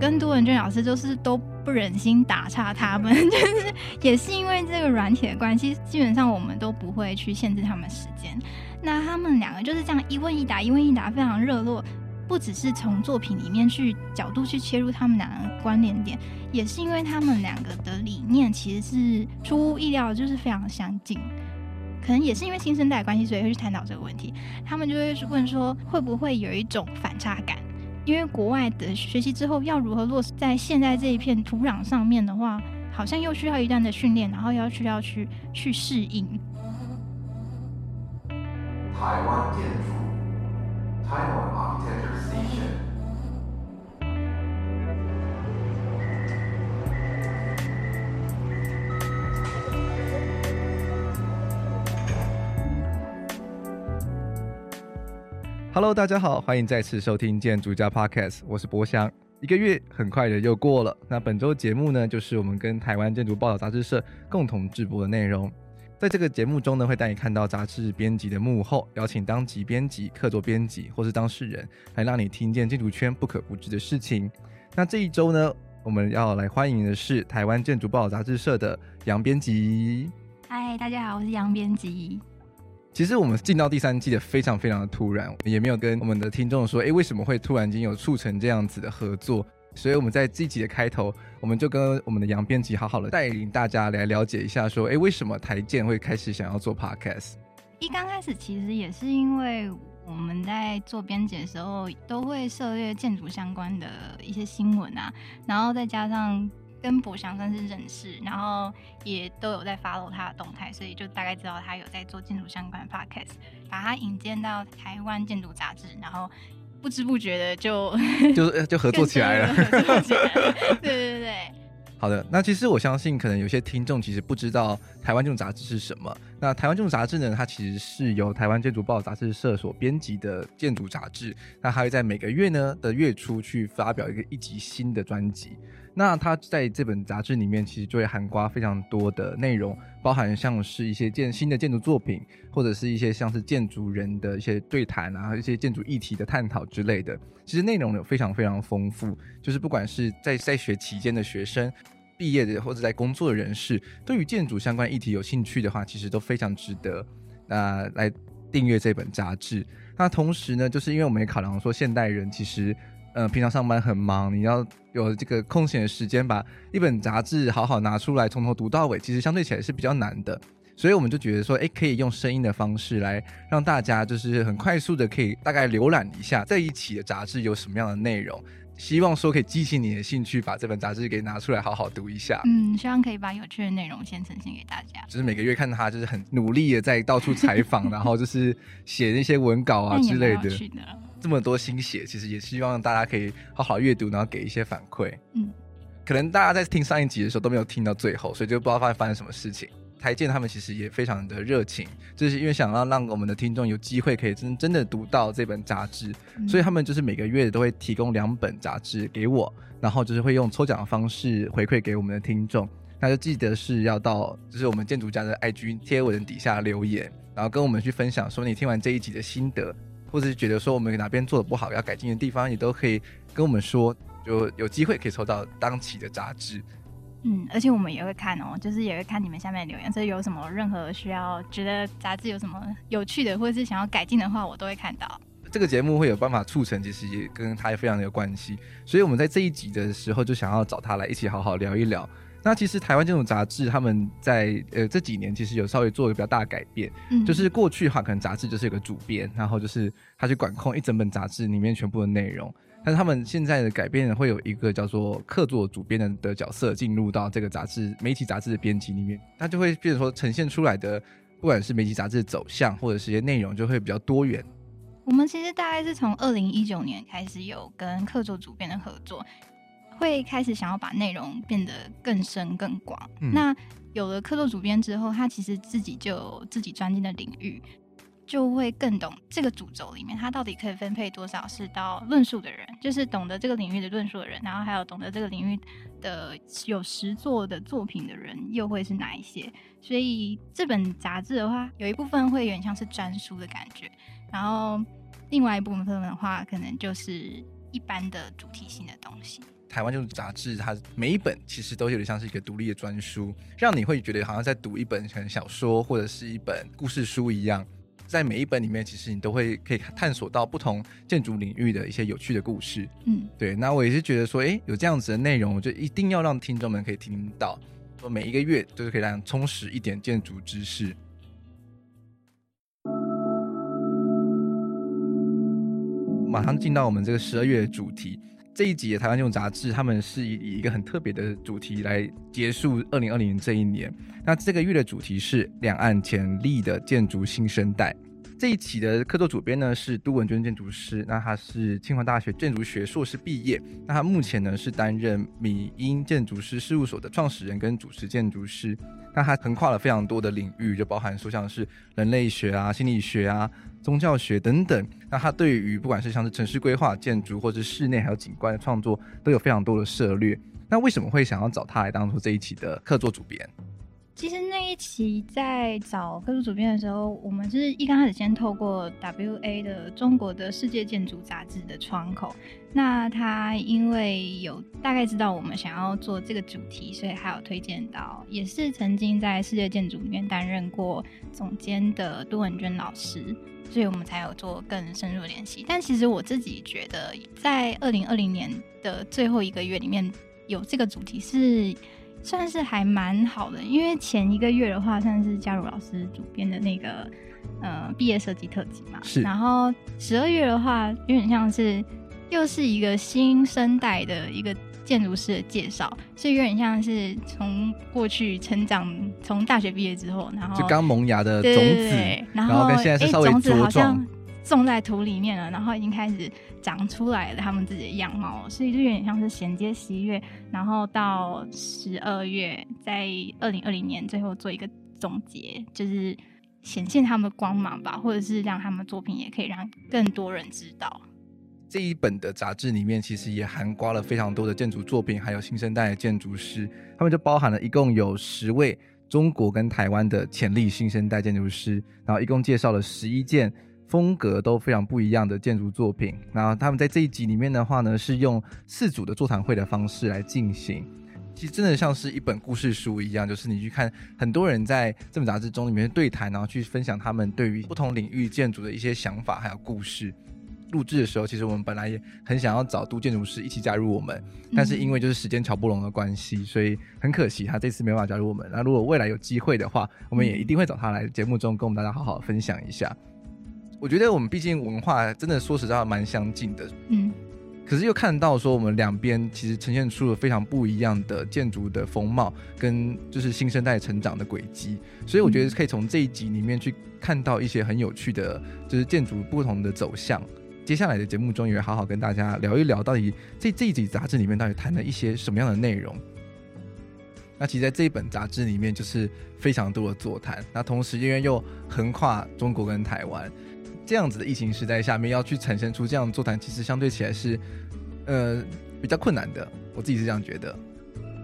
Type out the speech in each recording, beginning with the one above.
跟杜文娟老师就是都不忍心打岔他们，就是也是因为这个软体的关系，基本上我们都不会去限制他们时间。那他们两个就是这样一问一答，一问一答，非常热络。不只是从作品里面去角度去切入他们两个关联点，也是因为他们两个的理念其实是出乎意料，就是非常相近。可能也是因为新生代关系，所以会去探讨这个问题。他们就会问说，会不会有一种反差感？因为国外的学习之后要如何落实在现在这一片土壤上面的话，好像又需要一段的训练，然后要需要去去适应。台湾建筑。Taiwan Architecture Station。Hello，大家好，欢迎再次收听建筑家 Podcast，我是博翔。一个月很快的又过了，那本周节目呢，就是我们跟台湾建筑报道杂志社共同制播的内容。在这个节目中呢，会带你看到杂志编辑的幕后，邀请当级编辑、客座编辑或是当事人，来让你听见建筑圈不可不知的事情。那这一周呢，我们要来欢迎的是台湾建筑报道杂志社的杨编辑。嗨，大家好，我是杨编辑。其实我们进到第三季的非常非常的突然，也没有跟我们的听众说，哎，为什么会突然间有促成这样子的合作？所以我们在这一集的开头，我们就跟我们的杨编辑好好的带领大家来了解一下，说，哎，为什么台建会开始想要做 podcast？一刚开始其实也是因为我们在做编辑的时候，都会涉猎建筑相关的一些新闻啊，然后再加上跟博翔算是认识，然后也都有在 follow 他的动态，所以就大概知道他有在做建筑相关的 podcast，把他引荐到台湾建筑杂志，然后。不知不觉的就 就就合作起来了，对对对对。好的，那其实我相信，可能有些听众其实不知道台湾建筑杂志是什么。那台湾建筑杂志呢，它其实是由台湾建筑报杂志社所编辑的建筑杂志。那它会在每个月呢的月初去发表一个一集新的专辑。那它在这本杂志里面，其实就会涵盖非常多的内容，包含像是一些建新的建筑作品，或者是一些像是建筑人的一些对谈啊，一些建筑议题的探讨之类的。其实内容有非常非常丰富，就是不管是在在学期间的学生、毕业的或者在工作的人士，对于建筑相关议题有兴趣的话，其实都非常值得啊、来订阅这本杂志。那同时呢，就是因为我们也考量说，现代人其实。呃，平常上班很忙，你要有这个空闲的时间，把一本杂志好好拿出来，从头读到尾，其实相对起来是比较难的。所以我们就觉得说，哎，可以用声音的方式来让大家就是很快速的可以大概浏览一下在一起的杂志有什么样的内容。希望说可以激起你的兴趣，把这本杂志给拿出来好好读一下。嗯，希望可以把有趣的内容先呈现给大家。就是每个月看他就是很努力的在到处采访，然后就是写那些文稿啊之类的。这么多心血，其实也希望大家可以好好阅读，然后给一些反馈。嗯，可能大家在听上一集的时候都没有听到最后，所以就不知道发发生什么事情。台建他们其实也非常的热情，就是因为想要让我们的听众有机会可以真真的读到这本杂志，嗯，所以他们就是每个月都会提供两本杂志给我，然后就是会用抽奖的方式回馈给我们的听众。那就记得是要到就是我们建筑家的 IG 贴文底下留言，然后跟我们去分享说你听完这一集的心得。或者是觉得说我们哪边做的不好，要改进的地方，也都可以跟我们说，就有机会可以抽到当期的杂志。嗯，而且我们也会看哦，就是也会看你们下面的留言，所以有什么任何需要觉得杂志有什么有趣的，或者是想要改进的话，我都会看到。这个节目会有办法促成，其实也跟他也非常的有关系，所以我们在这一集的时候就想要找他来一起好好聊一聊。那其实台湾这种杂志，他们在呃这几年其实有稍微做一个比较大的改变，嗯，就是过去的话可能杂志就是有个主编，然后就是他去管控一整本杂志里面全部的内容，但是他们现在的改变，会有一个叫做客座主编的的角色进入到这个杂志媒体杂志的编辑里面，他就会变成说呈现出来的，不管是媒体杂志的走向或者是一些内容，就会比较多元。我们其实大概是从二零一九年开始有跟客座主编的合作。会开始想要把内容变得更深更广。嗯。那有了客座主编之后，他其实自己就有自己专精的领域，就会更懂这个主轴里面他到底可以分配多少是到论述的人，就是懂得这个领域的论述的人，然后还有懂得这个领域的有实作的作品的人又会是哪一些？所以这本杂志的话，有一部分会有点像是专书的感觉，然后另外一部分的话，可能就是一般的主题性的东西。台湾这种杂志，它每一本其实都有点像是一个独立的专书，让你会觉得好像在读一本可能小说或者是一本故事书一样。在每一本里面，其实你都会可以探索到不同建筑领域的一些有趣的故事。嗯，对。那我也是觉得说，诶，有这样子的内容，我就一定要让听众们可以听到，说每一个月都是可以让充实一点建筑知识。马上进到我们这个十二月的主题。这一集的台湾建筑杂志，他们是以一个很特别的主题来结束二零二零这一年。那这个月的主题是两岸潜力的建筑新生代。这一期的客座主编呢是杜文娟建筑师，那他是清华大学建筑学硕士毕业。那他目前呢是担任米英建筑师事务所的创始人跟主持建筑师。那他横跨了非常多的领域，就包含说像是人类学啊、心理学啊。宗教学等等，那他对于不管是像是城市规划、建筑或者室内还有景观的创作，都有非常多的涉略。那为什么会想要找他来当做这一期的客座主编？其实那一期在找客座主编的时候，我们是一刚开始先透过 WA 的中国的世界建筑杂志的窗口。那他因为有大概知道我们想要做这个主题，所以还有推荐到，也是曾经在世界建筑里面担任过总监的杜文娟老师，所以我们才有做更深入的联系。但其实我自己觉得，在二零二零年的最后一个月里面有这个主题是。算是还蛮好的，因为前一个月的话，算是嘉如老师主编的那个呃毕业设计特辑嘛。是。然后十二月的话，有点像是又是一个新生代的一个建筑师的介绍，所以有点像是从过去成长，从大学毕业之后，然后就刚萌芽的种子，对对对，然后，然后跟现在是稍微茁壮。欸，种子好像种在土里面了，然后已经开始长出来了他们自己的样貌了，所以就有点像是衔接十一月，然后到十二月，在二零二零年最后做一个总结，就是显现他们的光芒吧，或者是让他们作品也可以让更多人知道。这一本的杂志里面其实也涵盖了非常多的建筑作品，还有新生代的建筑师，他们就包含了一共有十位中国跟台湾的潜力新生代建筑师，然后一共介绍了十一件。风格都非常不一样的建筑作品，然后他们在这一集里面的话呢，是用四组的座谈会的方式来进行，其实真的像是一本故事书一样，就是你去看很多人在这本杂志中里面对谈，然后去分享他们对于不同领域建筑的一些想法还有故事。录制的时候，其实我们本来也很想要找都建筑师一起加入我们，但是因为就是时间乔不拢的关系，所以很可惜他这次没办法加入我们。那如果未来有机会的话，我们也一定会找他来节目中跟我们大家好好分享一下。我觉得我们毕竟文化真的说实在蛮相近的，嗯，可是又看到说我们两边其实呈现出了非常不一样的建筑的风貌，跟就是新生代成长的轨迹，所以我觉得可以从这一集里面去看到一些很有趣的，就是建筑不同的走向。接下来的节目中也会好好跟大家聊一聊，到底这这一集杂志里面到底谈了一些什么样的内容。那其实在这一本杂志里面就是非常多的座谈，那同时因为又横跨中国跟台湾。这样子的疫情时代下面，要去产生出这样的座谈，其实相对起来是，呃，比较困难的。我自己是这样觉得。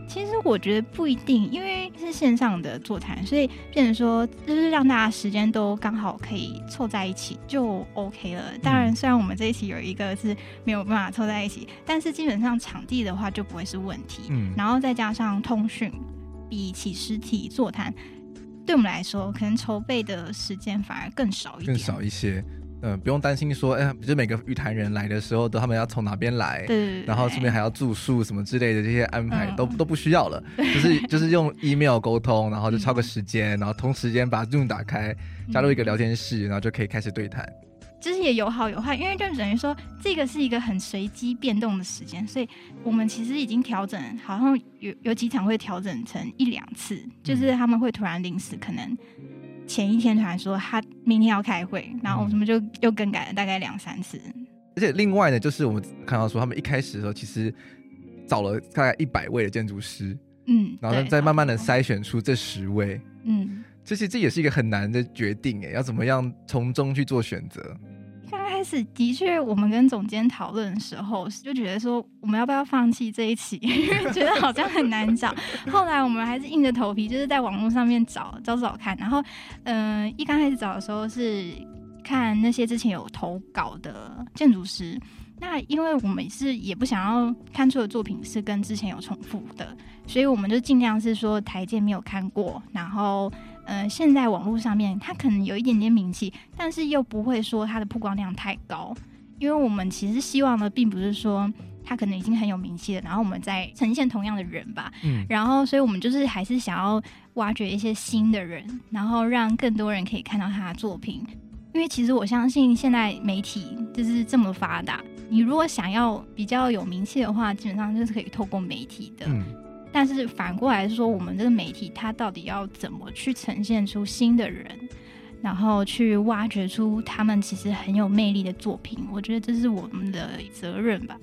其实我觉得不一定，因为是线上的座谈，所以变成说就是让大家时间都刚好可以凑在一起就 OK 了。当然，虽然我们这一期有一个是没有办法凑在一起，但是基本上场地的话就不会是问题。嗯，然后再加上通讯，比起实体座谈。对我们来说，可能筹备的时间反而更少一点，更少一些。嗯、呃，不用担心说，哎，不是每个玉谈人来的时候都他们要从哪边来，对，然后顺便还要住宿什么之类的这些安排都、嗯、都不需要了，就是就是用 email 沟通，然后就敲个时间，然后同时间把 Zoom 打开，加入一个聊天室，然后就可以开始对谈。其实也有好有坏，因为就等于说这个是一个很随机变动的时间，所以我们其实已经调整，好像有有几场会调整成一两次，就是他们会突然临时可能前一天突然说他明天要开会，然后我们就又更改了大概两三次。而且另外呢，就是我们看到说他们一开始的时候其实找了大概一百位的建筑师，嗯，然后再慢慢的筛选出这十位，嗯，其实这也是一个很难的决定，哎，要怎么样从中去做选择。开始的确，我们跟总监讨论的时候，就觉得说我们要不要放弃这一期，因 为觉得好像很难找。后来我们还是硬着头皮，就是在网络上面找找找看。然后，嗯、一刚开始找的时候是看那些之前有投稿的建筑师，那因为我们是也不想要看出的作品是跟之前有重复的，所以我们就尽量是说台建没有看过，然后呃，现在网络上面他可能有一点点名气，但是又不会说他的曝光量太高，因为我们其实希望的并不是说他可能已经很有名气了，然后我们再呈现同样的人吧，嗯，然后所以我们就是还是想要挖掘一些新的人，然后让更多人可以看到他的作品。因为其实我相信现在媒体就是这么发达，你如果想要比较有名气的话，基本上就是可以透过媒体的。嗯。但是反过来说，我们这个媒体它到底要怎么去呈现出新的人，然后去挖掘出他们其实很有魅力的作品，我觉得这是我们的责任吧。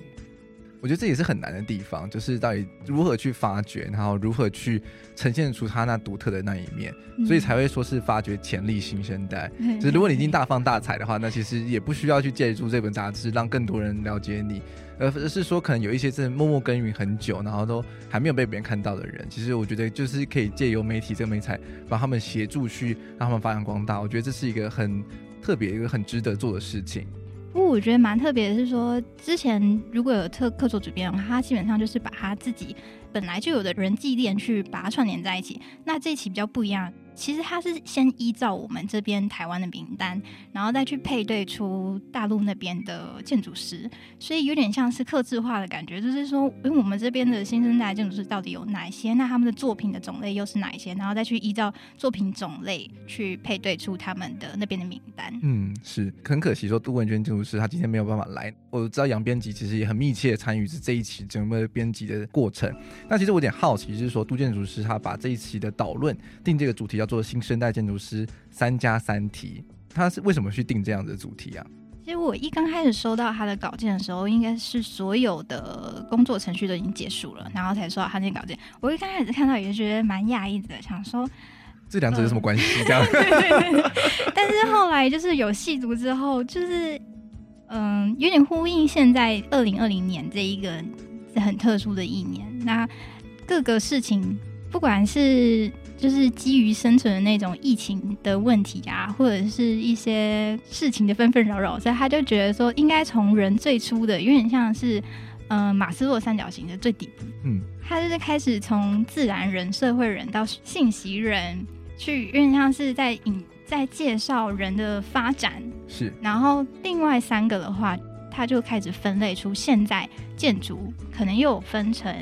我觉得这也是很难的地方，就是到底如何去发掘，然后如何去呈现出他那独特的那一面，嗯、所以才会说是发掘潜力新生代。嗯、就是如果你已经大放大彩的话，那其实也不需要去借助这本杂志让更多人了解你，而是说可能有一些真的默默耕耘很久，然后都还没有被别人看到的人，其实我觉得就是可以借由媒体这个媒材，帮他们协助去让他们发扬光大。我觉得这是一个很特别、一个很值得做的事情。不过我觉得蛮特别的是说，之前如果有特客座主编的话，他基本上就是把他自己本来就有的人际链去把它串联在一起。那这一期比较不一样。其实他是先依照我们这边台湾的名单，然后再去配对出大陆那边的建筑师，所以有点像是客制化的感觉。就是说，因为我们这边的新生代建筑师到底有哪些？那他们的作品的种类又是哪一些？然后再去依照作品种类去配对出他们的那边的名单。嗯，是很可惜说杜文娟建筑师他今天没有办法来。我知道杨编辑其实也很密切参与这这一期整个编辑的过程。那其实我有点好奇，就是说杜建筑师他把这一期的导论定这个主题。叫做新生代建筑师三加三题，他是为什么去定这样的主题啊？其实我一刚开始收到他的稿件的时候，应该是所有的工作程序都已经结束了，然后才收到他那稿件。我一刚开始看到也是觉得蛮讶异的，想说这两者有什么关系？这样。但是后来就是有细读之后，就是嗯，有点呼应现在二零二零年这一个很特殊的一年。那各个事情，不管是就是基于生存的那种疫情的问题啊，或者是一些事情的纷纷扰扰，所以他就觉得说，应该从人最初的，有点像是，嗯、呃，马斯洛三角形的最底部，嗯，他就是开始从自然人、社会人到信息人，去有点像是在引在介绍人的发展，是。然后另外三个的话，他就开始分类出现在建筑可能又有分成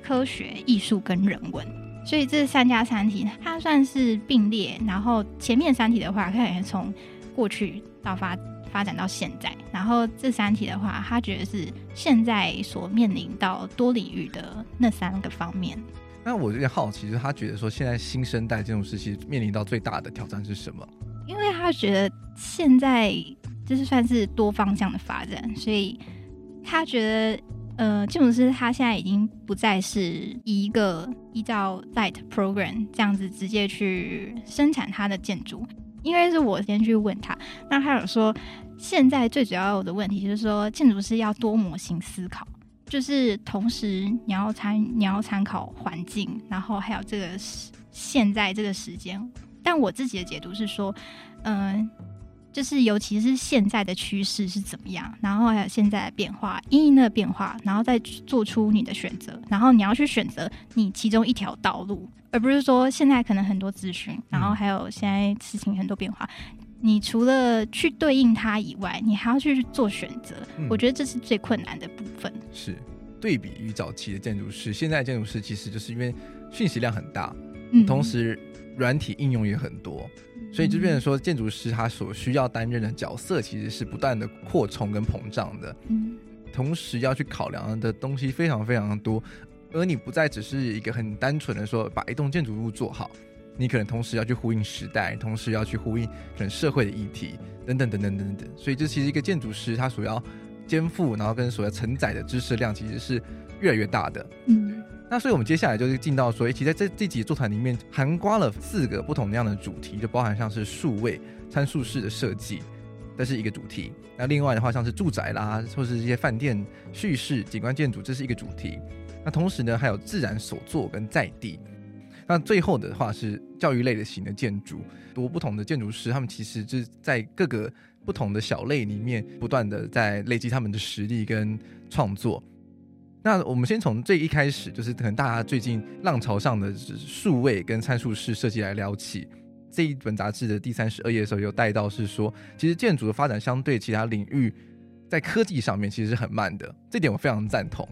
科学、艺术跟人文。所以这三加三体，它算是并列。然后前面三体的话，可以从过去到发发展到现在。然后这三体的话，他觉得是现在所面临到多领域的那三个方面。那我有点好奇，就是他觉得说，现在新生代这种时期面临到最大的挑战是什么？因为他觉得现在就是算是多方向的发展，所以他觉得。呃，建筑师他现在已经不再是一个依照 Light Program 这样子直接去生产他的建筑，因为是我先去问他，那他有说，现在最主要的问题就是说，建筑师要多模型思考，就是同时你要参你要参考环境，然后还有这个现在这个时间。但我自己的解读是说，嗯、就是，尤其是现在的趋势是怎么样，然后还有现在的变化，因应的变化，然后再做出你的选择，然后你要去选择你其中一条道路，而不是说现在可能很多资讯，然后还有现在事情很多变化，你除了去对应它以外，你还要去做选择。嗯，我觉得这是最困难的部分。是对比于早期的建筑师，现在建筑师其实就是因为讯息量很大，嗯，同时软体应用也很多。所以就变成说，建筑师他所需要担任的角色其实是不断的扩充跟膨胀的，嗯，同时要去考量的东西非常非常多，而你不再只是一个很单纯的说把一栋建筑物做好，你可能同时要去呼应时代，同时要去呼应可能社会的议题等等等等等等，所以这其实一个建筑师他所要肩负，然后跟所要承载的知识量其实是越来越大的，嗯。那所以，我们接下来就是进到说，一起在这这集座谈里面，涵盖了四个不同样的主题，就包含像是数位参数式的设计，这是一个主题。那另外的话，像是住宅啦，或是一些饭店叙事、景观建筑，这是一个主题。那同时呢，还有自然手作跟在地。那最后的话是教育类的型的建筑，多不同的建筑师，他们其实就是在各个不同的小类里面，不断的在累积他们的实力跟创作。那我们先从最一开始，就是可能大家最近浪潮上的数位跟参数式设计来聊起。这一本杂志的第三十二页的时候，有带到是说，其实建筑的发展相对其他领域，在科技上面其实是很慢的。这点我非常赞同。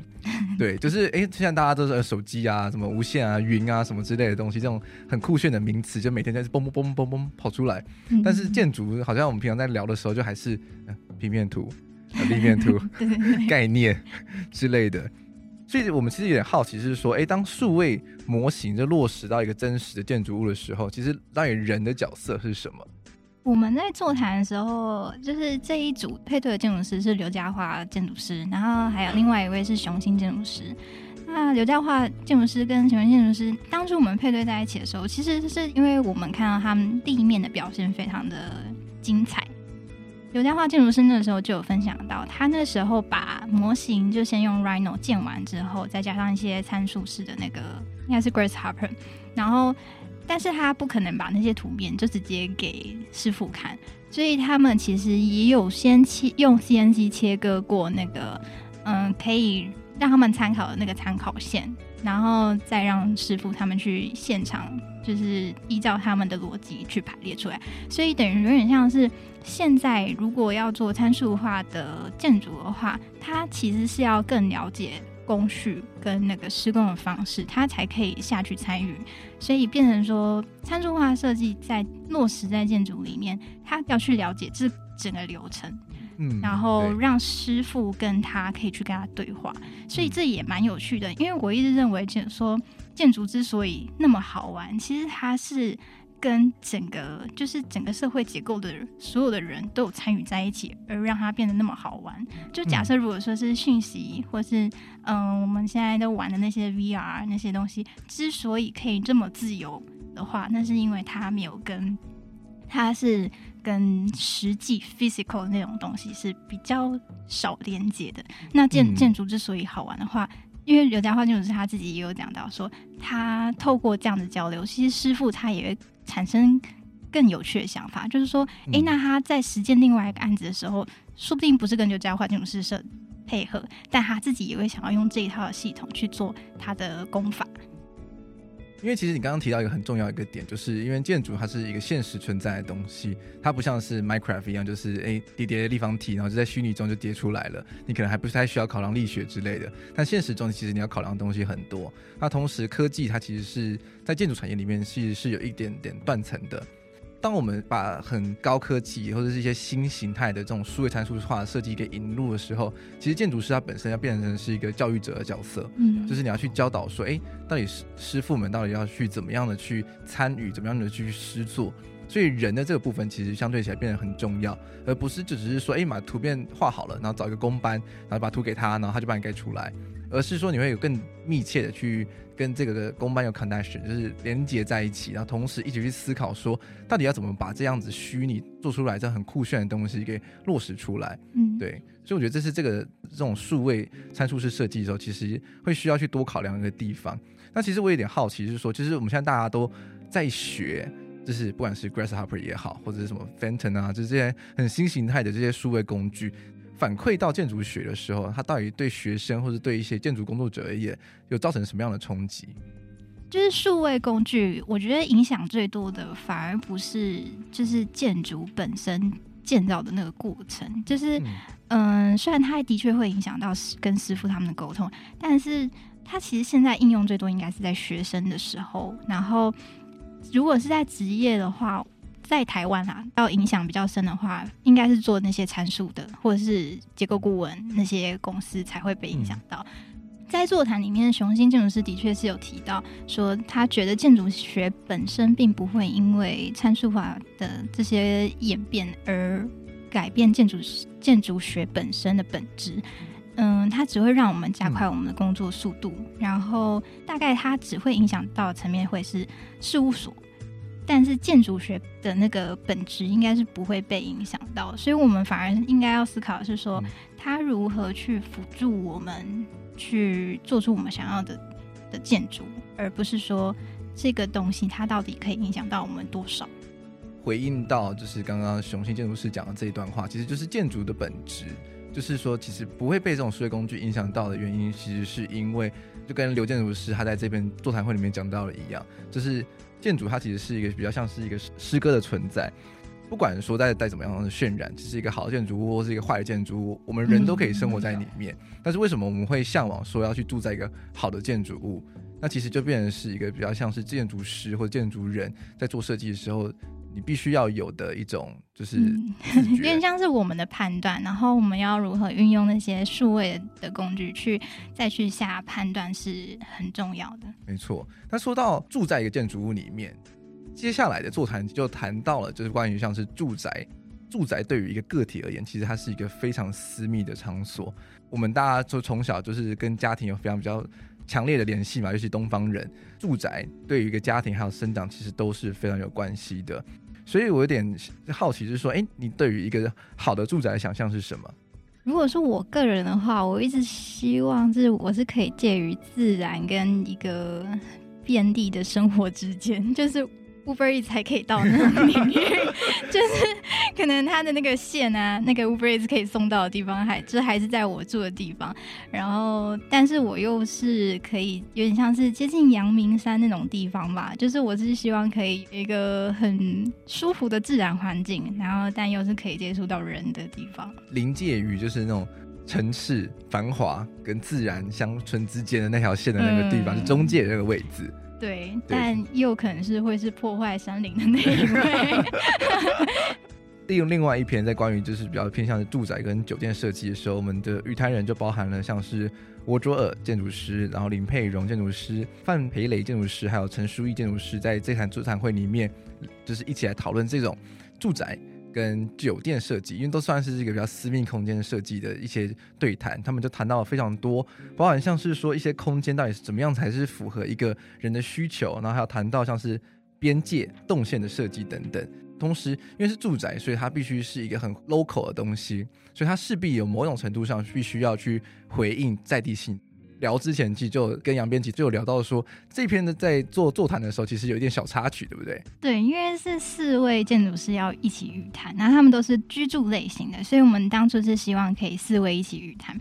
对，就是哎，现在大家都是手机啊，什么无线啊、云啊什么之类的东西，这种很酷炫的名词，就每天在嘣嘣嘣嘣嘣跑出来。但是建筑好像我们平常在聊的时候，就还是平面图、立面图 概念之类的。所以我们其实有点好奇，是说，哎，当数位模型就落实到一个真实的建筑物的时候，其实到底人的角色是什么？我们在座谈的时候，就是这一组配对的建筑师是刘家华建筑师，然后还有另外一位是熊心建筑师。那刘家华建筑师跟熊心建筑师当初我们配对在一起的时候，其实是因为我们看到他们地面的表现非常的精彩。刘家华建筑师那时候就有分享到，他那时候把模型就先用 Rhino 建完之后，再加上一些参数式的那个，应该是 Grasshopper，然后，但是他不可能把那些图片就直接给师傅看，所以他们其实也有先切用 CNC 切割过那个，嗯，可以让他们参考的那个参考线。然后再让师傅他们去现场，就是依照他们的逻辑去排列出来，所以等于有点像是现在如果要做参数化的建筑的话，它其实是要更了解工序跟那个施工的方式，它才可以下去参与。所以变成说参数化设计在落实在建筑里面，它要去了解这整个流程。嗯，然后让师傅跟他可以去跟他对话，所以这也蛮有趣的。因为我一直认为，就说建筑之所以那么好玩，其实它是跟整个就是整个社会结构的所有的人都有参与在一起，而让它变得那么好玩。就假设如果说是讯息，或是嗯我们现在都玩的那些 VR 那些东西，之所以可以这么自由的话，那是因为它没有跟它是。跟实际 physical 那种东西是比较少连接的。那建建筑之所以好玩的话，因为刘家化建筑师他自己也有讲到说，他透过这样的交流，其实师傅他也会产生更有趣的想法，就是说，哎、欸，那他在实践另外一个案子的时候，说不定不是跟刘家华建筑师设配合，但他自己也会想要用这一套的系统去做他的功法。因为其实你刚刚提到一个很重要一个点，就是因为建筑它是一个现实存在的东西，它不像是 Minecraft 一样，就是哎叠叠立方体，然后就在虚拟中就叠出来了，你可能还不太需要考量力学之类的。但现实中其实你要考量的东西很多。那同时科技它其实是在建筑产业里面其实是有一点点断层的。当我们把很高科技或者是一些新形态的这种数位参数化的设计给引入的时候，其实建筑师他本身要变成是一个教育者的角色，嗯，就是你要去教导说，哎，到底师师傅们到底要去怎么样的去参与，怎么样的去施作，所以人的这个部分其实相对起来变得很重要，而不是就只是说，哎，把图片画好了，然后找一个工班，然后把图给他，然后他就帮你盖出来。而是说你会有更密切的去跟这个公办有 connection，就是连接在一起，然后同时一起去思考说，到底要怎么把这样子虚拟做出来这很酷炫的东西给落实出来。嗯，对，所以我觉得这是这个这种数位参数式设计的时候，其实会需要去多考量一个地方。那其实我有点好奇，就是说，其实我们现在大家都在学，就是不管是 Grasshopper 也好，或者是什么 Phantom 啊，就是这些很新形态的这些数位工具。反馈到建筑学的时候，它到底对学生或者对一些建筑工作者而言，有造成什么样的冲击？就是数位工具，我觉得影响最多的反而不是就是建筑本身建造的那个过程，就是嗯、呃，虽然它的确会影响到跟师傅他们的沟通，但是它其实现在应用最多应该是在学生的时候，然后如果是在职业的话。在台湾啊，要影响比较深的话，应该是做那些参数的，或者是结构顾问那些公司才会被影响到。在座谈里面，雄心建筑师的确是有提到说，他觉得建筑学本身并不会因为参数法的这些演变而改变建筑建筑学本身的本质。嗯，它只会让我们加快我们的工作速度，然后大概它只会影响到层面会是事务所。但是建筑学的那个本质应该是不会被影响到，所以我们反而应该要思考的是说，它如何去辅助我们去做出我们想要的的建筑，而不是说这个东西它到底可以影响到我们多少？回应到就是刚刚雄心建筑师讲的这一段话，其实就是建筑的本质，就是说其实不会被这种数位工具影响到的原因，其实是因为就跟刘建筑师他在这边座谈会里面讲到的一样，就是建筑它其实是一个比较像是一个诗歌的存在。不管说带带怎么样的渲染，只是一个好的建筑物或是一个坏的建筑物，我们人都可以生活在里面。嗯、但是为什么我们会向往说要去住在一个好的建筑物？那其实就变成是一个比较像是建筑师或者建筑人在做设计的时候，你必须要有的一种就是、嗯，有点像是我们的判断，然后我们要如何运用那些数位的工具去再去下判断是很重要的。没错。那说到住在一个建筑物里面。接下来的座谈就谈到了，就是关于像是住宅，住宅对于一个个体而言，其实它是一个非常私密的场所。我们大家就从小就是跟家庭有非常比较强烈的联系嘛，尤其东方人，住宅对于一个家庭还有生长，其实都是非常有关系的。所以我有点好奇，就是说，哎，你对于一个好的住宅想象是什么？如果说我个人的话，我一直希望是我是可以介于自然跟一个 便利的生活之间，就是。Uber Eats 才可以到那种领域，就是可能它的那个线啊，那个 Uber Eats 可以送到的地方还，还这还是在我住的地方。然后，但是我又是可以有点像是接近阳明山那种地方吧，就是我是希望可以有一个很舒服的自然环境，然后但又是可以接触到人的地方，临界于就是那种城市繁华跟自然乡村之间的那条线的那个地方，嗯、是中介那个位置。对，但又可能是会是破坏山林的那一位。利用另外一篇在关于就是比较偏向的住宅跟酒店设计的时候，我们的玉滩人就包含了像是沃卓尔建筑师，然后林佩荣建筑师、范培雷建筑师，还有陈书义建筑师，在这场座谈会里面，就是一起来讨论这种住宅。跟酒店设计，因为都算是这个比较私密空间设计的一些对谈，他们就谈到了非常多，包含像是说一些空间到底是怎么样才是符合一个人的需求，然后还有谈到像是边界动线的设计等等。同时，因为是住宅，所以它必须是一个很 local 的东西，所以它势必有某种程度上必须要去回应在地性。聊之前，其实就跟杨编辑就有聊到说，这篇的在做座谈的时候，其实有一点小插曲，对不对？对，因为是四位建筑师要一起预谈，然后他们都是居住类型的，所以我们当初是希望可以四位一起预谈，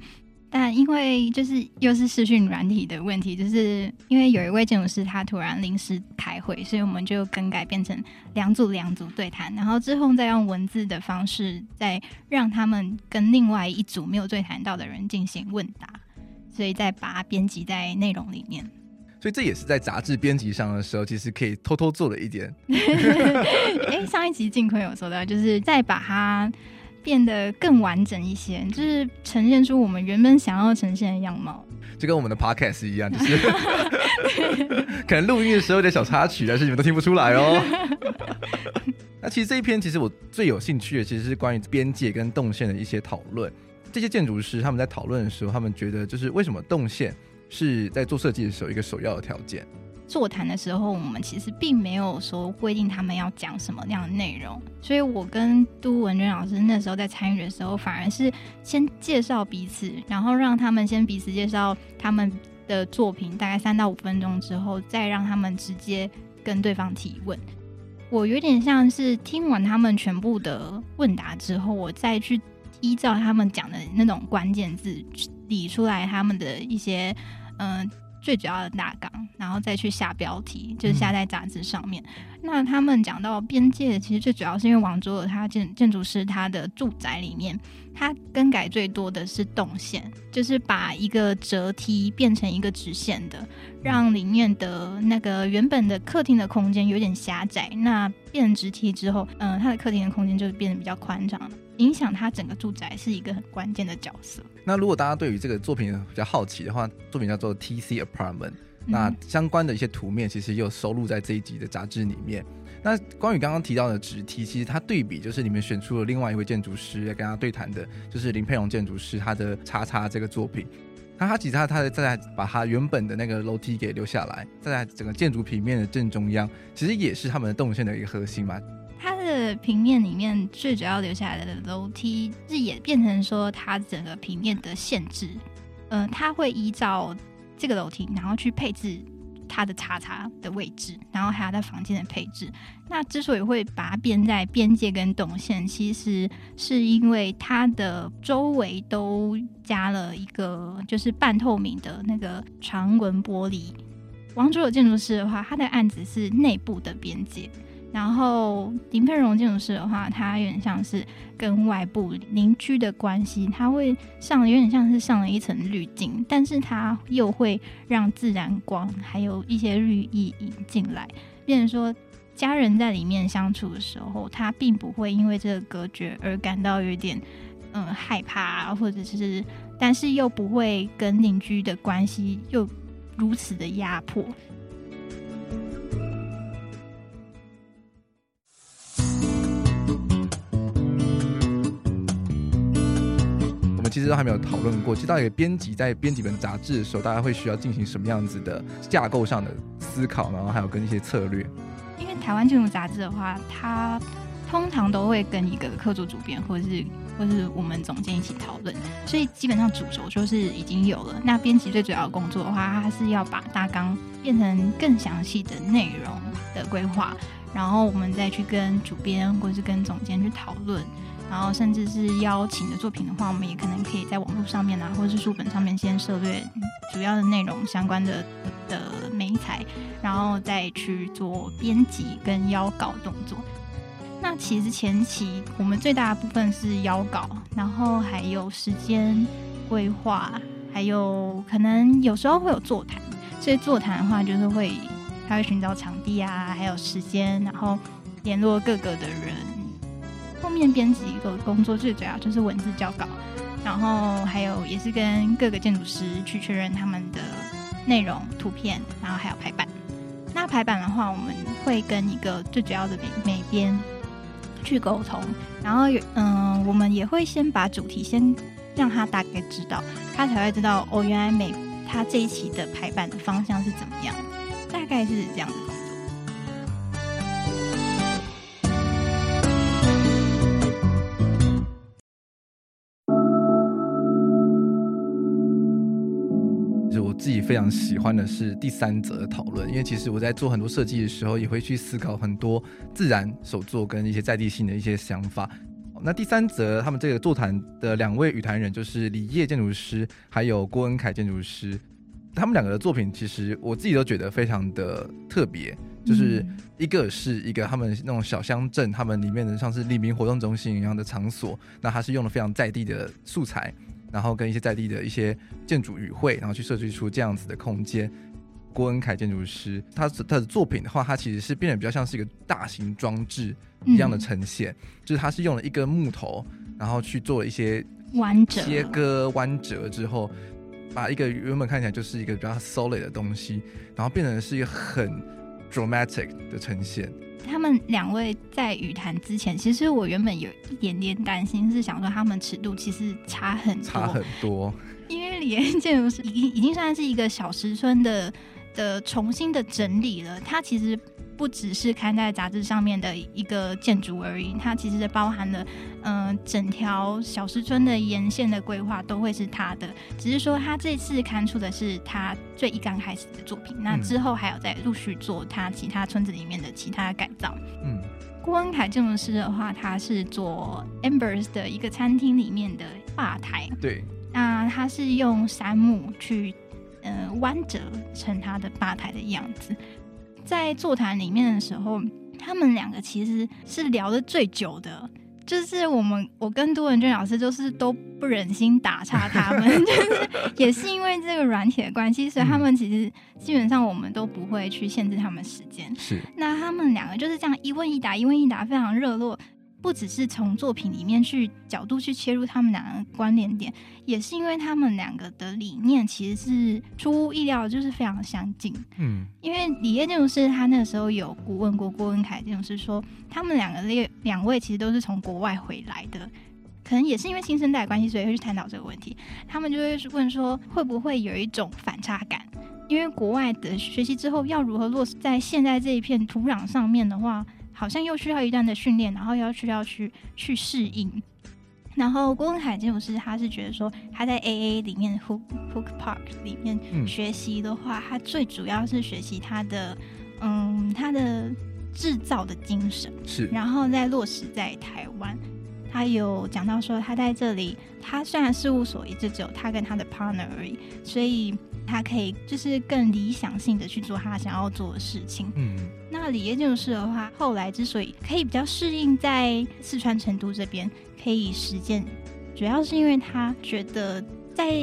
但因为就是又是视讯软体的问题，就是因为有一位建筑师他突然临时开会，所以我们就更改变成两组两组对谈，然后之后再用文字的方式，再让他们跟另外一组没有对谈到的人进行问答。所以再把它编辑在内容里面，所以这也是在杂志编辑上的时候，其实可以偷偷做了一点。哎、欸，上一集静坤有说到，就是再把它变得更完整一些，就是呈现出我们原本想要呈现的样貌。就跟我们的 podcast 一样，就是 可能录音的时候有点小插曲，但是你们都听不出来哦。那其实这一篇，其实我最有兴趣的，其实是关于边界跟动线的一些讨论。这些建筑师他们在讨论的时候，他们觉得就是为什么动线是在做设计的时候一个首要的条件。座谈的时候，我们其实并没有说规定他们要讲什么那样的内容，所以我跟杜文娟老师那时候在参与的时候，反而是先介绍彼此，然后让他们先彼此介绍他们的作品，大概三到五分钟之后，再让他们直接跟对方提问。我有点像是听完他们全部的问答之后，我再去。依照他们讲的那种关键字理出来他们的一些嗯、呃、最主要的大纲，然后再去下标题，就是下在杂志上面。嗯、那他们讲到边界，其实最主要是因为王卓尔他建建筑师他的住宅里面，他更改最多的是动线，就是把一个折梯变成一个直线的，让里面的那个原本的客厅的空间有点狭窄。那变成直梯之后，嗯、呃，他的客厅的空间就变得比较宽敞了。影响他整个住宅是一个很关键的角色。那如果大家对于这个作品比较好奇的话，作品叫做 TC Apartment，那相关的一些图面其实也有收录在这一集的杂志里面。那关于刚刚提到的直梯，其实它对比就是你们选出了另外一位建筑师要跟他对谈的，就是林佩蓉建筑师他的叉叉这个作品。那他其实他他在把他原本的那个楼梯给留下来，在整个建筑平面的正中央，其实也是他们的动线的一个核心嘛。它的平面里面最主要留下来的楼梯，是也变成说它整个平面的限制。嗯、呃，它会依照这个楼梯，然后去配置它的叉叉的位置，然后还有在房间的配置。那之所以会把它编在边界跟动线，其实是因为它的周围都加了一个就是半透明的那个长纹玻璃。王卓有建筑师的话，他的案子是内部的边界。然后林佩蓉建筑师的话，他有点像是跟外部邻居的关系，他会上有点像是上了一层滤镜，但是他又会让自然光还有一些绿意引进来，变成说家人在里面相处的时候，他并不会因为这个隔绝而感到有点嗯害怕，或者是，但是又不会跟邻居的关系又如此的压迫。其实都还没有讨论过，其实到底编辑在编辑本杂志的时候，大家会需要进行什么样子的架构上的思考，然后还有跟一些策略。因为台湾建筑杂志的话，它通常都会跟一个客座主编或者是或是我们总监一起讨论，所以基本上主轴就是已经有了。那编辑最主要的工作的话，它是要把大纲变成更详细的内容的规划，然后我们再去跟主编或者是跟总监去讨论。然后，甚至是邀请的作品的话，我们也可能可以在网络上面啊，或者是书本上面先涉略主要的内容相关的的媒材，然后再去做编辑跟邀稿动作。那其实前期我们最大的部分是邀稿，然后还有时间规划，还有可能有时候会有座谈。所以座谈的话，就是会他会寻找场地啊，还有时间，然后联络各个的人。后面编辑一个工作最主要就是文字校稿，然后还有也是跟各个建筑师去确认他们的内容、图片，然后还有排版。那排版的话，我们会跟一个最主要的美美编去沟通，然后有嗯，我们也会先把主题先让他大概知道，他才会知道哦，原来美他这一期的排版的方向是怎么样，大概是这样子。非常喜欢的是第三则讨论，因为其实我在做很多设计的时候，也会去思考很多自然手作跟一些在地性的一些想法。那第三则他们这个座谈的两位语坛人就是李烨建筑师还有郭恩凯建筑师，他们两个的作品其实我自己都觉得非常的特别，就是一个是一个他们那种小乡镇，他们里面的像是利民活动中心一样的场所，那它是用了非常在地的素材。然后跟一些在地的一些建筑语汇，然后去设计出这样子的空间。郭恩凯建筑师，他他的作品的话，他其实是变得比较像是一个大型装置一样的呈现，嗯、就是他是用了一根木头，然后去做了一些弯折、切割、弯折之后，把一个原本看起来就是一个比较 solid 的东西，然后变成是一个很 dramatic 的呈现。他们两位在语谈之前，其实我原本有一点点担心，是想说他们尺度其实差很多，差很多。因为李彦建筑师已经已经算是一个小石村的的重新的整理了，他其实。不只是刊在杂志上面的一个建筑而已，它其实包含了，嗯、呃，整条小石村的沿线的规划都会是他的。只是说他这次刊出的是他最一刚开始的作品，那之后还有在陆续做他其他村子里面的其他改造。嗯，郭恩凯建筑师的话，他是做 Ambers 的一个餐厅里面的吧台。对，那他是用杉木去，呃，弯折成他的吧台的样子。在座谈里面的时候，他们两个其实是聊得最久的，就是我们我跟杜文娟老师就是都不忍心打岔他们，就是也是因为这个软体的关系，所以他们其实基本上我们都不会去限制他们时间。是，那他们两个就是这样一问一答，一问一答，非常热络。不只是从作品里面去角度去切入他们两个关联点，也是因为他们两个的理念其实是出乎意料，就是非常相近。嗯，因为李叶建筑师他那个时候有顾问过郭文凯建筑师说，他们两个两两位其实都是从国外回来的，可能也是因为新生代关系，所以会去探讨这个问题。他们就会问说，会不会有一种反差感？因为国外的学习之后要如何落实在现在这一片土壤上面的话。好像又需要一段的训练，然后要需要去去适应。然后郭文凯建筑师他是觉得说他在 AA 里面 Hook Hook Park 里面学习的话，嗯、他最主要是学习他的嗯他的制造的精神，是，然后再落实在台湾。他有讲到说他在这里，他虽然事务所一直只有他跟他的 partner 而已，所以他可以就是更理想性的去做他想要做的事情。嗯，那李烨建筑师的话，后来之所以可以比较适应在四川成都这边。可以实践，主要是因为他觉得在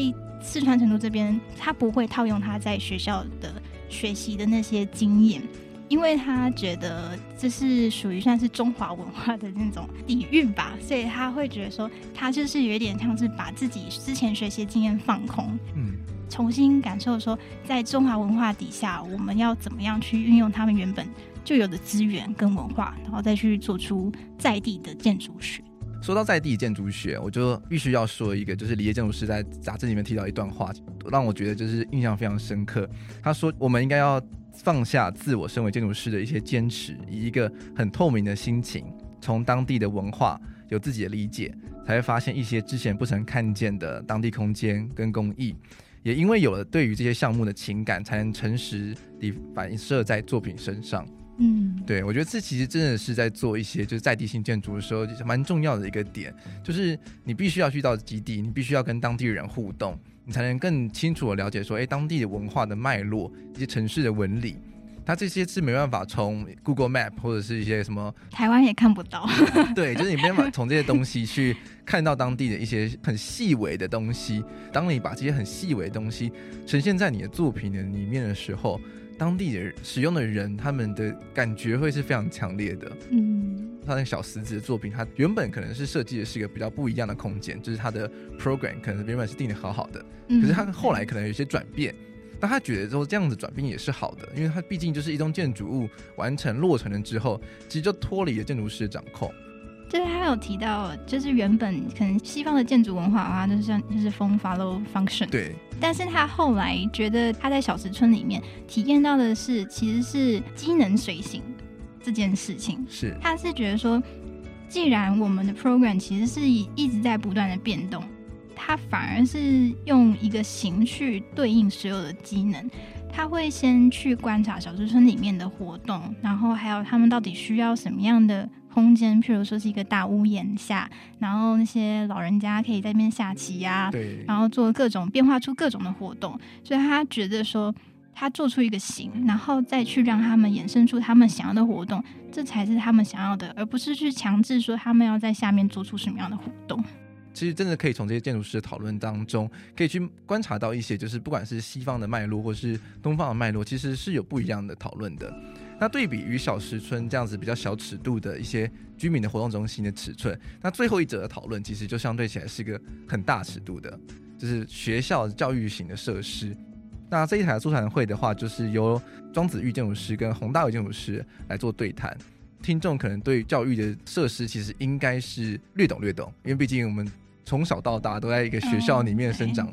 四川成都这边，他不会套用他在学校的学习的那些经验，因为他觉得这是属于算是中华文化的那种底蕴吧，所以他会觉得说，他就是有点像是把自己之前学习经验放空，嗯，重新感受说，在中华文化底下，我们要怎么样去运用他们原本就有的资源跟文化，然后再去做出在地的建筑学。说到在地建筑学，我就必须要说一个，就是李业建筑师在杂志里面提到一段话，让我觉得就是印象非常深刻。他说，我们应该要放下自我身为建筑师的一些坚持，以一个很透明的心情，从当地的文化有自己的理解，才会发现一些之前不曾看见的当地空间跟工艺。也因为有了对于这些项目的情感，才能诚实地反射在作品身上。嗯，对，我觉得这其实真的是在做一些就是在地性建筑的时候，蛮重要的一个点，就是你必须要去到基地，你必须要跟当地人互动，你才能更清楚的了解说，哎，当地的文化的脉络，一些城市的纹理，它这些是没办法从 Google Map 或者是一些什么台湾也看不到，对，就是你没办法从这些东西去看到当地的一些很细微的东西。当你把这些很细微的东西呈现在你的作品的里面的时候。当地的使用的人，他们的感觉会是非常强烈的。嗯，他那个小石子的作品，他原本可能是设计的是一个比较不一样的空间，就是他的 program 可能原本是定的好好的，可是他后来可能有些转变，但他觉得说这样子转变也是好的，因为他毕竟就是一栋建筑物完成落成了之后，其实就脱离了建筑师的掌控。就是他有提到，就是原本可能西方的建筑文化啊，就是像就是 form follow function。对。但是他后来觉得他在小石村里面体验到的是，其实是机能随行这件事情。是。他是觉得说，既然我们的 program 其实是一直在不断的变动，他反而是用一个形去对应所有的机能。他会先去观察小石村里面的活动，然后还有他们到底需要什么样的。空间，譬如说是一个大屋檐下，然后那些老人家可以在那边下棋呀、啊，对，然后做各种变化出各种的活动，所以他觉得说，他做出一个形，然后再去让他们衍生出他们想要的活动，这才是他们想要的，而不是去强制说他们要在下面做出什么样的活动。其实真的可以从这些建筑师的讨论当中，可以去观察到一些，就是不管是西方的脉络，或是东方的脉络，其实是有不一样的讨论的。那对比于小石村这样子比较小尺度的一些居民的活动中心的尺寸，那最后一则的讨论其实就相对起来是一个很大尺度的，就是学校教育型的设施。那这一台座谈会的话，就是由庄子玉建筑师跟洪大伟建筑师来做对谈。听众可能对教育的设施其实应该是略懂略懂，因为毕竟我们从小到大都在一个学校里面生长。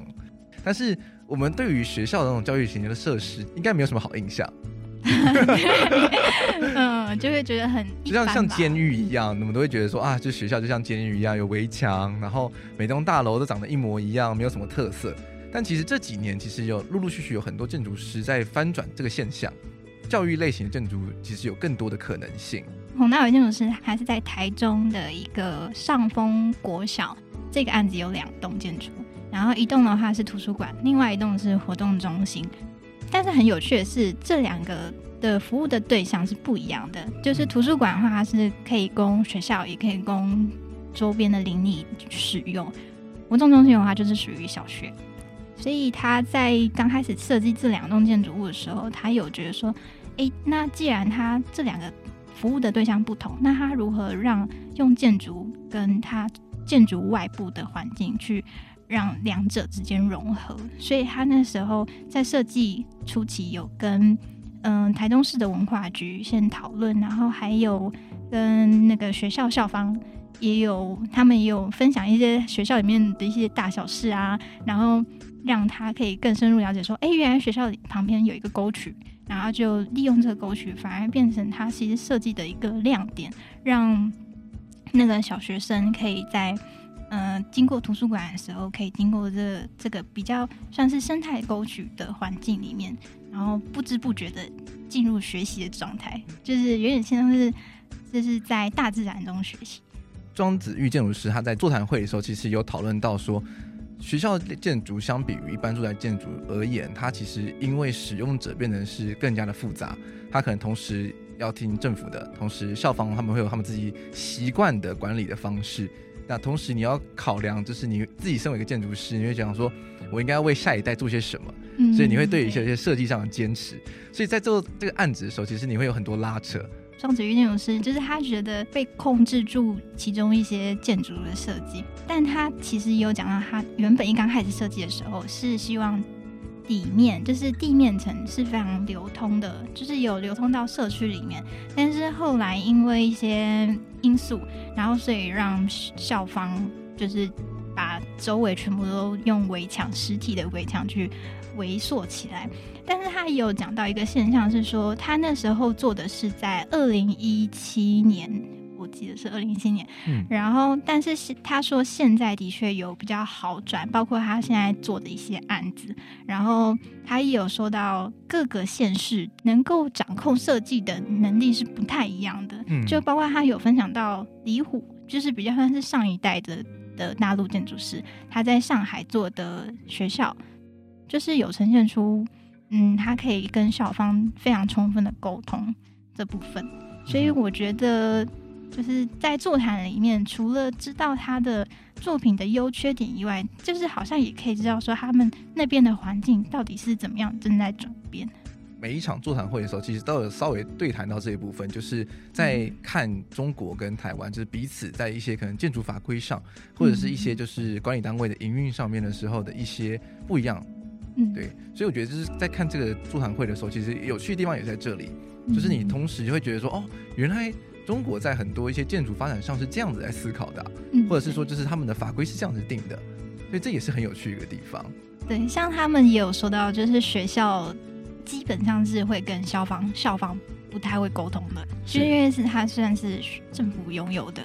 但是我们对于学校的那种教育型的设施，应该没有什么好印象。嗯，就会觉得很 就像像监狱一样，你们都会觉得说啊，这学校就像监狱一样，有围墙，然后每栋大楼都长得一模一样，没有什么特色。但其实这几年，其实有陆陆续续有很多建筑师在翻转这个现象，教育类型的建筑其实有更多的可能性。洪大伟建筑师还是在台中的一个上丰国小，这个案子有两栋建筑，然后一栋的话是图书馆，另外一栋是活动中心。但是很有趣的是，这两个的服务的对象是不一样的。就是图书馆的话，它是可以供学校，也可以供周边的邻里使用；活动中心的话，就是属于小学。所以他在刚开始设计这两栋建筑物的时候，他有觉得说：“诶，那既然他这两个服务的对象不同，那他如何让用建筑跟他建筑外部的环境去？”让两者之间融合，所以他那时候在设计初期有跟嗯、台中市的文化局先讨论，然后还有跟那个学校校方也有，他们也有分享一些学校里面的一些大小事啊，然后让他可以更深入了解说，哎，原来学校旁边有一个沟渠，然后就利用这个沟渠，反而变成他其实设计的一个亮点，让那个小学生可以在。呃经过图书馆的时候，可以经过这、这个比较算是生态沟渠的环境里面，然后不知不觉的进入学习的状态，就是有点像是就是在大自然中学习。庄子玉建筑师他在座谈会的时候，其实有讨论到说，学校建筑相比于一般住宅建筑而言，它其实因为使用者变得是更加的复杂，它可能同时要听政府的，同时校方他们会有他们自己习惯的管理的方式，那同时你要考量，就是你自己身为一个建筑师，你会想说，我应该要为下一代做些什么，嗯、所以你会对一些一些设计上的坚持，所以在做这个案子的时候，其实你会有很多拉扯。庄子玉那种师就是他觉得被控制住其中一些建筑的设计，但他其实也有讲到，他原本一刚开始设计的时候是希望底面就是地面层是非常流通的，就是有流通到社区里面。但是后来因为一些因素，然后所以让校方就是把周围全部都用围墙，实体的围墙去围塑起来。但是他也有讲到一个现象，是说他那时候做的是在二零一七年，我记得是二零一七年。嗯，然后但是他说现在的确有比较好转，包括他现在做的一些案子。然后他也有说到各个县市能够掌控设计的能力是不太一样的。嗯，就包括他有分享到李虎，就是比较算是上一代的的大陆建筑师，他在上海做的学校，就是有呈现出。嗯，他可以跟校方非常充分的沟通这部分，所以我觉得就是在座谈里面，除了知道他的作品的优缺点以外，就是好像也可以知道说他们那边的环境到底是怎么样正在转变。每一场座谈会的时候，其实都有稍微对谈到这一部分，就是在看中国跟台湾，就是彼此在一些可能建筑法规上，或者是一些就是管理单位的营运上面的时候的一些不一样。嗯，对，所以我觉得就是在看这个座谈会的时候，其实有趣的地方也在这里，就是你同时就会觉得说，哦，原来中国在很多一些建筑发展上是这样子来思考的，啊，或者是说就是他们的法规是这样子定的，所以这也是很有趣的一个地方。对，像他们也有说到，就是学校基本上是会跟校方校方不太会沟通的，就因为是他虽然是政府拥有的，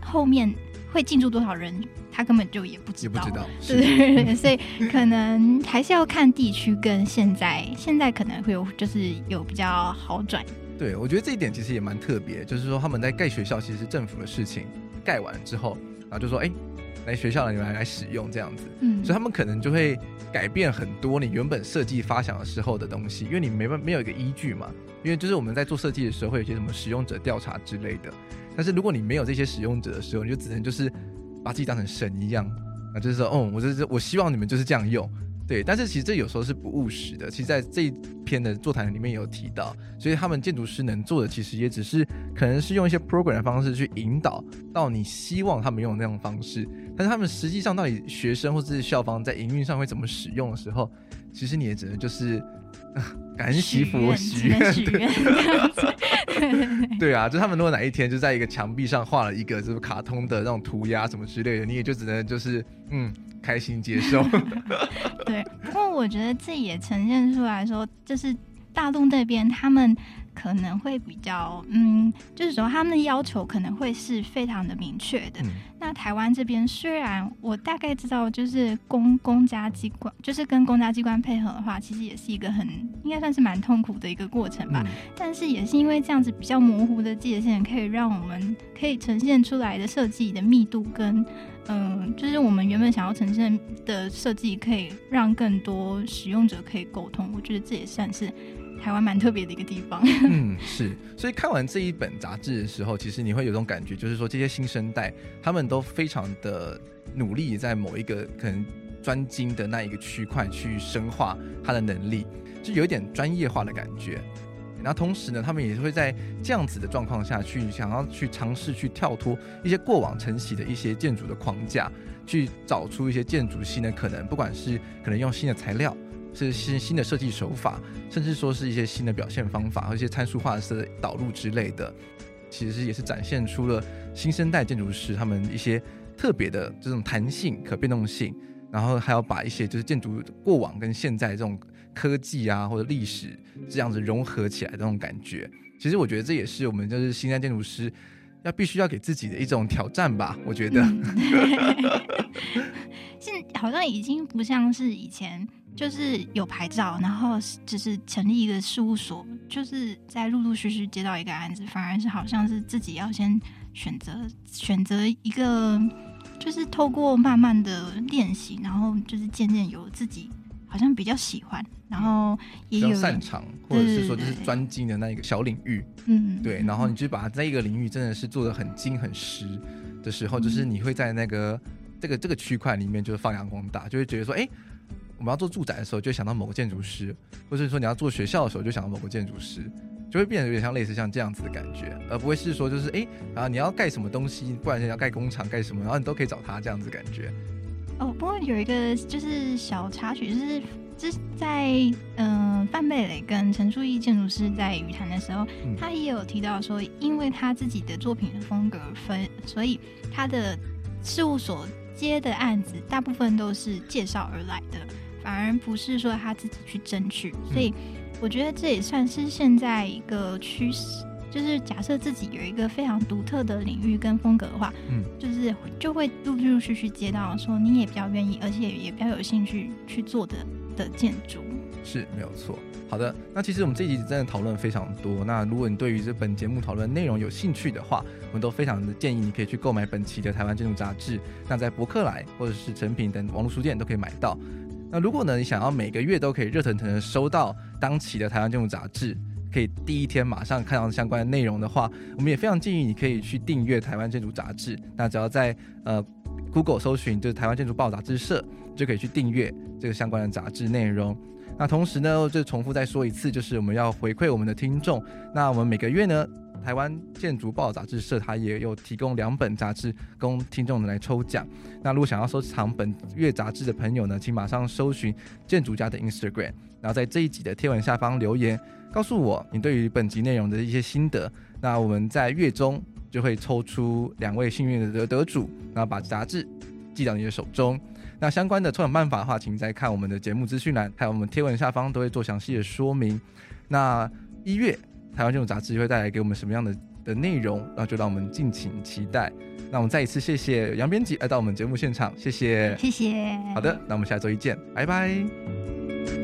后面。会进驻多少人，他根本就也不知道。也不知道，对对对，所以可能还是要看地区跟现在，现在可能会有就是有比较好转。对，我觉得这一点其实也蛮特别，就是说他们在盖学校其实是政府的事情，盖完之后，然后就说哎，来学校了，你们来来使用这样子。嗯，所以他们可能就会改变很多你原本设计发想的时候的东西，因为你没办没有一个依据嘛。因为就是我们在做设计的时候，会有一些什么使用者调查之类的。但是如果你没有这些使用者的时候，你就只能就是把自己当成神一样啊，就是说，哦，我就是我希望你们就是这样用，对。但是其实这有时候是不务实的。其实，在这一篇的座谈里面也有提到，所以他们建筑师能做的，其实也只是可能是用一些 program 的方式去引导到你希望他们用的那种方式。但是他们实际上到底学生或者是校方在营运上会怎么使用的时候，其实你也只能就是。感恩惜福，许愿，许愿 对啊，就他们如果哪一天就在一个墙壁上画了一个就是卡通的那种涂鸦什么之类的，你也就只能就是嗯开心接受。对，不过我觉得这也呈现出来说，就是大陆那边他们。可能会比较，嗯，就是说他们的要求可能会是非常的明确的。嗯、那台湾这边虽然我大概知道，就是公公家机关，就是跟公家机关配合的话，其实也是一个很应该算是蛮痛苦的一个过程吧。嗯、但是也是因为这样子比较模糊的界限，可以让我们可以呈现出来的设计的密度跟，嗯、呃，就是我们原本想要呈现的设计，可以让更多使用者可以沟通。我觉得这也算是。台湾蛮特别的一个地方。嗯，是。所以看完这一本杂志的时候，其实你会有种感觉，就是说这些新生代他们都非常的努力，在某一个可能专精的那一个区块去深化他的能力，就有一点专业化的感觉。那同时呢，他们也会在这样子的状况下去想要去尝试去跳脱一些过往承袭的一些建筑的框架，去找出一些建筑新的可能，不管是可能用新的材料。是新新的设计手法，甚至说是一些新的表现方法和一些参数化的导入之类的，其实也是展现出了新生代建筑师他们一些特别的这种弹性、可变动性，然后还要把一些就是建筑过往跟现在这种科技啊或者历史这样子融合起来的这种感觉。其实我觉得这也是我们就是新生代建筑师要必须要给自己的一种挑战吧，我觉得。现、好像已经不像是以前，就是有牌照，然后就是成立一个事务所，就是在陆陆续续接到一个案子，反而是好像是自己要先选择选择一个，就是透过慢慢的练习，然后就是渐渐有自己。好像比较喜欢，然后也有擅长，或者是说就是专精的那一个小领域，嗯，对。然后你就把这一个领域真的是做的很精很实的时候，就是你会在那个这个这个区块里面就是发扬光大，就会觉得说，哎，我们要做住宅的时候就想到某个建筑师，或者说你要做学校的时候就想到某个建筑师，就会变得有点像类似像这样子的感觉，而不会是说就是哎，然后你要盖什么东西，不然你要盖工厂盖什么，然后你都可以找他这样子的感觉。哦，不过有一个就是小插曲，就是就是在嗯、呃、范贝蕾跟陈树义建筑师在语谈的时候，嗯、他也有提到说，因为他自己的作品的风格分，所以他的事务所接的案子大部分都是介绍而来的，反而不是说他自己去争取，所以我觉得这也算是现在一个趋势。就是假设自己有一个非常独特的领域跟风格的话，嗯，就是就会陆陆续续接到说你也比较愿意，而且也比较有兴趣去做的的建筑，是没有错。好的，那其实我们这一集真的讨论非常多。那如果你对于这本节目讨论内容有兴趣的话，我们都非常的建议你可以去购买本期的台湾建筑杂志。那在博客来或者是成品等网络书店都可以买到。那如果呢，你想要每个月都可以热腾腾的收到当期的台湾建筑杂志，可以第一天马上看到相关的内容的话，我们也非常建议你可以去订阅台湾建筑杂志。那只要在呃 Google 搜寻就是台湾建筑报杂志社，就可以去订阅这个相关的杂志内容。那同时呢，就重复再说一次，就是我们要回馈我们的听众。那我们每个月呢，台湾建筑报杂志社它也有提供两本杂志供听众们来抽奖。那如果想要收藏本月杂志的朋友呢，请马上搜寻建筑家的 Instagram，然后在这一集的贴文下方留言。告诉我你对于本集内容的一些心得，那我们在月中就会抽出两位幸运的得得主，然后把杂志寄到你的手中。那相关的抽奖办法的话，请再看我们的节目资讯栏，还有我们贴文下方都会做详细的说明。那一月台湾这种杂志会带来给我们什么样的的内容？那就让我们敬请期待。那我们再一次谢谢杨编辑来到我们节目现场，谢谢，谢谢。好的，那我们下周一见，拜拜。